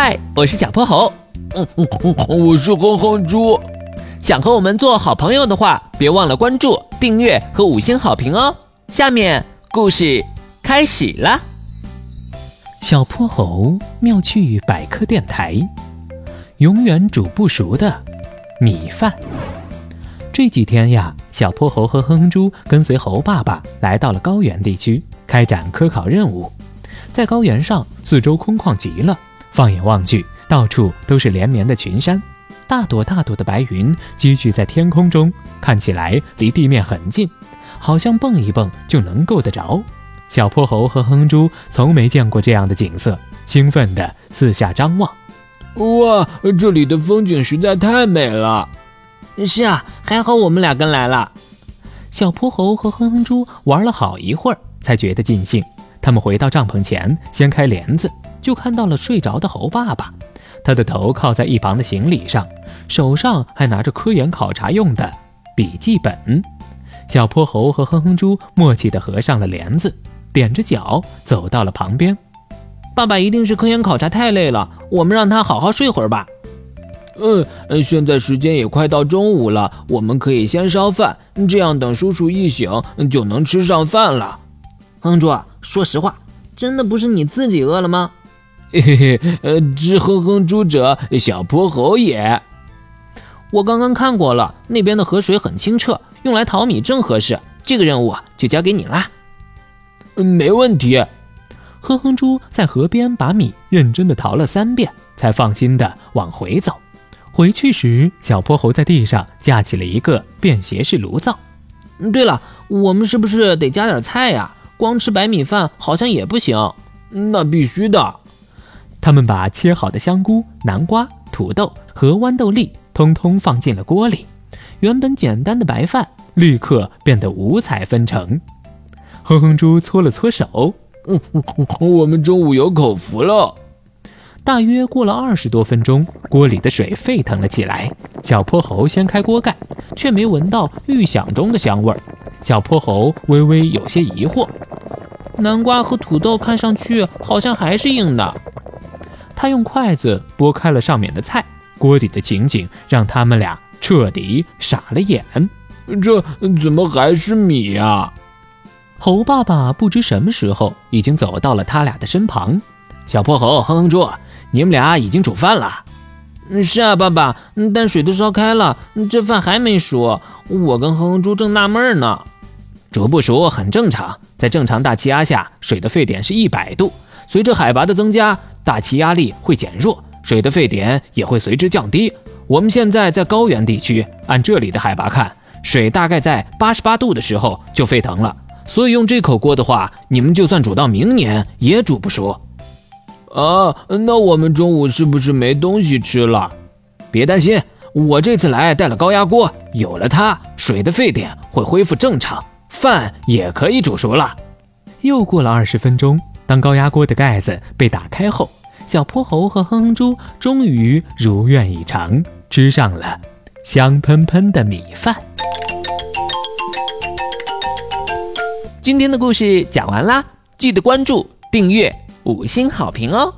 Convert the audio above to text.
嗨，我是小泼猴。嗯嗯嗯，我是哼哼猪。想和我们做好朋友的话，别忘了关注、订阅和五星好评哦。下面故事开始了。小泼猴妙趣百科电台，永远煮不熟的米饭。这几天呀，小泼猴和哼哼猪跟随猴爸爸来到了高原地区，开展科考任务。在高原上，四周空旷极了，放眼望去，到处都是连绵的群山。大朵大朵的白云积聚在天空中，看起来离地面很近，好像蹦一蹦就能够得着。小泼猴和哼猪从没见过这样的景色，兴奋地四下张望。哇，这里的风景实在太美了！是啊，还好我们俩跟来了。小泼猴和哼哼猪玩了好一会儿，才觉得尽兴。他们回到帐篷前，掀开帘子，就看到了睡着的猴爸爸。他的头靠在一旁的行李上，手上还拿着科研考察用的笔记本。小泼猴和哼哼猪默契地合上了帘子，踮着脚走到了旁边。爸爸一定是科研考察太累了，我们让他好好睡会儿吧。嗯，现在时间也快到中午了，我们可以先烧饭，这样等叔叔一醒就能吃上饭了。哼哼猪，说实话，真的不是你自己饿了吗？嘿 嘿嘿，呃，知哼哼猪者，小泼猴也。我刚刚看过了，那边的河水很清澈，用来淘米正合适。这个任务就交给你啦。没问题。哼哼猪在河边把米认真的淘了三遍，才放心的往回走。回去时，小泼猴在地上架起了一个便携式炉灶。对了，我们是不是得加点菜呀？光吃白米饭好像也不行。那必须的。他们把切好的香菇、南瓜、土豆和豌豆粒通通放进了锅里，原本简单的白饭立刻变得五彩纷呈。哼哼猪搓了搓手，嗯，我们中午有口福了。大约过了二十多分钟，锅里的水沸腾了起来。小泼猴掀开锅盖，却没闻到预想中的香味儿。小泼猴微微有些疑惑，南瓜和土豆看上去好像还是硬的。他用筷子拨开了上面的菜，锅底的情景让他们俩彻底傻了眼。这怎么还是米呀？猴爸爸不知什么时候已经走到了他俩的身旁。小泼猴、哼哼猪，你们俩已经煮饭了？是啊，爸爸，但水都烧开了，这饭还没熟。我跟哼哼猪正纳闷呢。煮不熟很正常，在正常大气压下，水的沸点是一百度。随着海拔的增加，大气压力会减弱，水的沸点也会随之降低。我们现在在高原地区，按这里的海拔看，水大概在八十八度的时候就沸腾了。所以用这口锅的话，你们就算煮到明年也煮不熟。啊，那我们中午是不是没东西吃了？别担心，我这次来带了高压锅，有了它，水的沸点会恢复正常，饭也可以煮熟了。又过了二十分钟。当高压锅的盖子被打开后，小泼猴和哼哼猪终于如愿以偿，吃上了香喷喷的米饭。今天的故事讲完啦，记得关注、订阅、五星好评哦！